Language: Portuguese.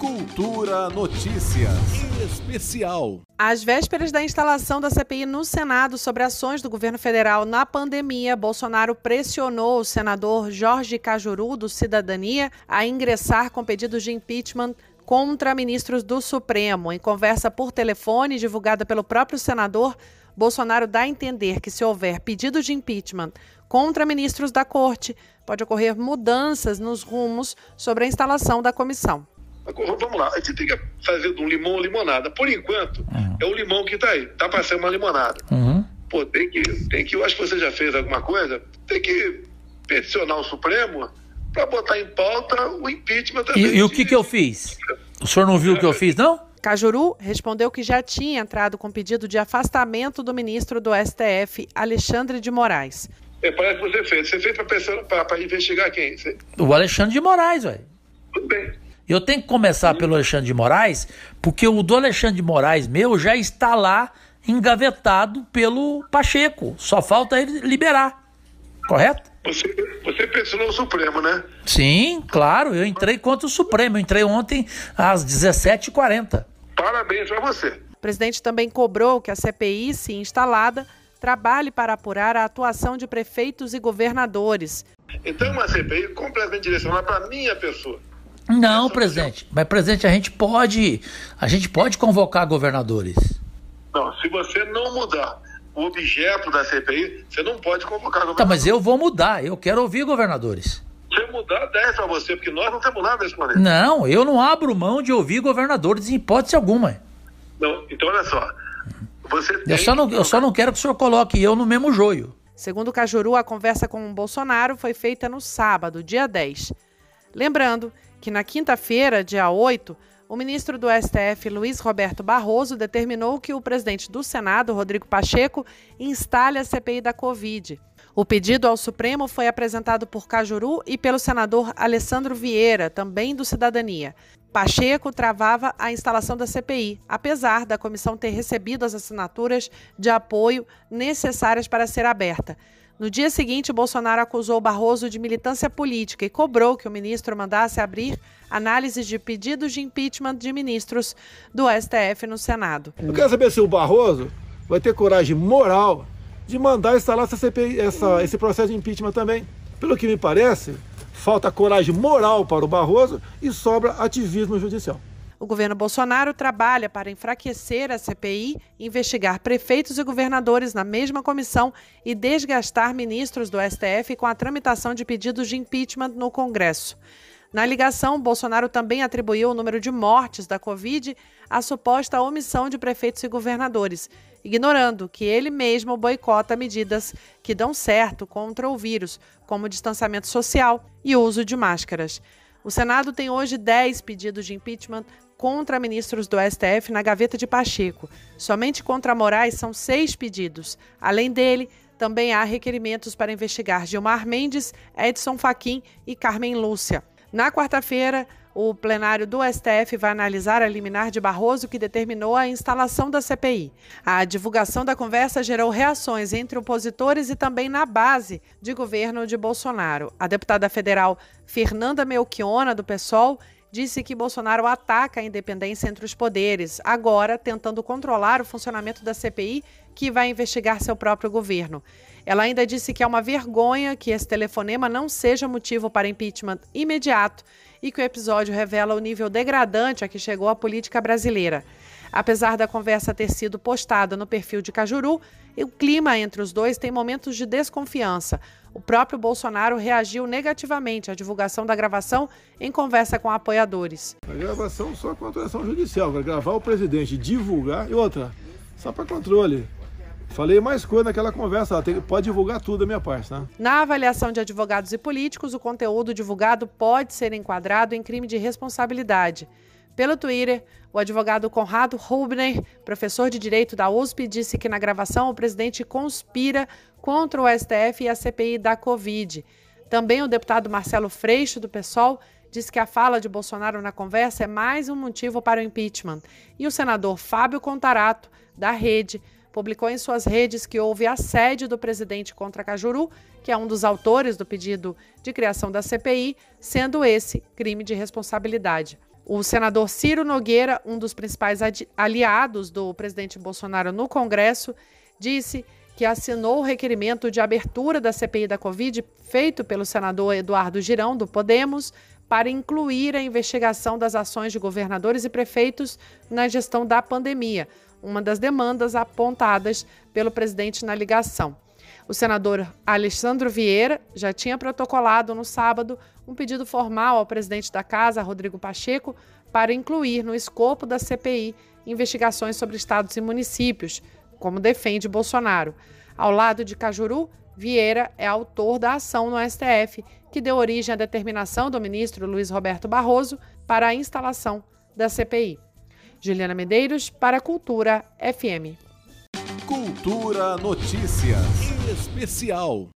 Cultura Notícias Especial. Às vésperas da instalação da CPI no Senado sobre ações do governo federal na pandemia, Bolsonaro pressionou o senador Jorge Cajuru, do Cidadania, a ingressar com pedidos de impeachment contra ministros do Supremo. Em conversa por telefone divulgada pelo próprio senador, Bolsonaro dá a entender que, se houver pedido de impeachment contra ministros da corte, pode ocorrer mudanças nos rumos sobre a instalação da comissão. Vamos lá, a gente tem que fazer de um limão limonada. Por enquanto, uhum. é o limão que está aí. Está para ser uma limonada. Uhum. Pô, tem que, tem que. Eu acho que você já fez alguma coisa. Tem que peticionar o Supremo para botar em pauta o impeachment também. E, e o que, que eu fiz? O senhor não viu o que eu fiz, não? Cajuru respondeu que já tinha entrado com pedido de afastamento do ministro do STF, Alexandre de Moraes. É, parece que você fez. Você fez para investigar quem? Você... O Alexandre de Moraes, velho. Tudo bem. Eu tenho que começar pelo Alexandre de Moraes, porque o do Alexandre de Moraes meu já está lá engavetado pelo Pacheco. Só falta ele liberar. Correto? Você, você pressionou o Supremo, né? Sim, claro. Eu entrei contra o Supremo. Eu entrei ontem às 17h40. Parabéns para você. O presidente também cobrou que a CPI, se instalada, trabalhe para apurar a atuação de prefeitos e governadores. Então, é uma CPI completamente direcionada para a minha pessoa. Não, presidente. Mas, presidente, a gente pode, a gente pode convocar governadores. Não, se você não mudar o objeto da CPI, você não pode convocar governadores. Tá, mas eu vou mudar. Eu quero ouvir governadores. Se mudar, 10 para você, porque nós não temos nada nesse planeta. Não, eu não abro mão de ouvir governadores em hipótese alguma. Não, então olha só. Você eu, só não, eu só não quero que o senhor coloque eu no mesmo joio. Segundo o Cajuru, a conversa com o Bolsonaro foi feita no sábado, dia 10. Lembrando que na quinta-feira, dia 8, o ministro do STF, Luiz Roberto Barroso, determinou que o presidente do Senado, Rodrigo Pacheco, instale a CPI da Covid. O pedido ao Supremo foi apresentado por Cajuru e pelo senador Alessandro Vieira, também do Cidadania. Pacheco travava a instalação da CPI, apesar da comissão ter recebido as assinaturas de apoio necessárias para ser aberta. No dia seguinte, Bolsonaro acusou Barroso de militância política e cobrou que o ministro mandasse abrir análises de pedidos de impeachment de ministros do STF no Senado. Eu quero saber se o Barroso vai ter coragem moral de mandar instalar essa CPI, essa, esse processo de impeachment também. Pelo que me parece, falta coragem moral para o Barroso e sobra ativismo judicial. O governo Bolsonaro trabalha para enfraquecer a CPI, investigar prefeitos e governadores na mesma comissão e desgastar ministros do STF com a tramitação de pedidos de impeachment no Congresso. Na ligação, Bolsonaro também atribuiu o número de mortes da Covid à suposta omissão de prefeitos e governadores, ignorando que ele mesmo boicota medidas que dão certo contra o vírus, como distanciamento social e uso de máscaras. O Senado tem hoje 10 pedidos de impeachment contra ministros do STF na gaveta de Pacheco. Somente contra Moraes são seis pedidos. Além dele, também há requerimentos para investigar Gilmar Mendes, Edson Fachin e Carmen Lúcia. Na quarta-feira, o plenário do STF vai analisar a liminar de Barroso que determinou a instalação da CPI. A divulgação da conversa gerou reações entre opositores e também na base de governo de Bolsonaro. A deputada federal Fernanda Melchiona, do PSOL, disse que Bolsonaro ataca a independência entre os poderes, agora tentando controlar o funcionamento da CPI, que vai investigar seu próprio governo. Ela ainda disse que é uma vergonha que esse telefonema não seja motivo para impeachment imediato e que o episódio revela o nível degradante a que chegou a política brasileira. Apesar da conversa ter sido postada no perfil de Cajuru, o clima entre os dois tem momentos de desconfiança. O próprio Bolsonaro reagiu negativamente à divulgação da gravação em conversa com apoiadores. A gravação só com autorização judicial, para gravar o presidente, divulgar e outra, só para controle. Falei mais coisa naquela conversa, tem, pode divulgar tudo da minha parte, né? Na avaliação de advogados e políticos, o conteúdo divulgado pode ser enquadrado em crime de responsabilidade. Pelo Twitter, o advogado Conrado Rubner, professor de direito da USP, disse que na gravação o presidente conspira contra o STF e a CPI da Covid. Também o deputado Marcelo Freixo, do PSOL, disse que a fala de Bolsonaro na conversa é mais um motivo para o impeachment. E o senador Fábio Contarato, da Rede, publicou em suas redes que houve assédio do presidente contra Cajuru, que é um dos autores do pedido de criação da CPI, sendo esse crime de responsabilidade. O senador Ciro Nogueira, um dos principais aliados do presidente Bolsonaro no Congresso, disse que assinou o requerimento de abertura da CPI da Covid feito pelo senador Eduardo Girão, do Podemos, para incluir a investigação das ações de governadores e prefeitos na gestão da pandemia, uma das demandas apontadas pelo presidente na ligação. O senador Alexandre Vieira já tinha protocolado no sábado um pedido formal ao presidente da Casa, Rodrigo Pacheco, para incluir no escopo da CPI investigações sobre estados e municípios, como defende Bolsonaro. Ao lado de Cajuru, Vieira é autor da ação no STF que deu origem à determinação do ministro Luiz Roberto Barroso para a instalação da CPI. Juliana Medeiros, para a Cultura FM. Cultura Notícias Especial.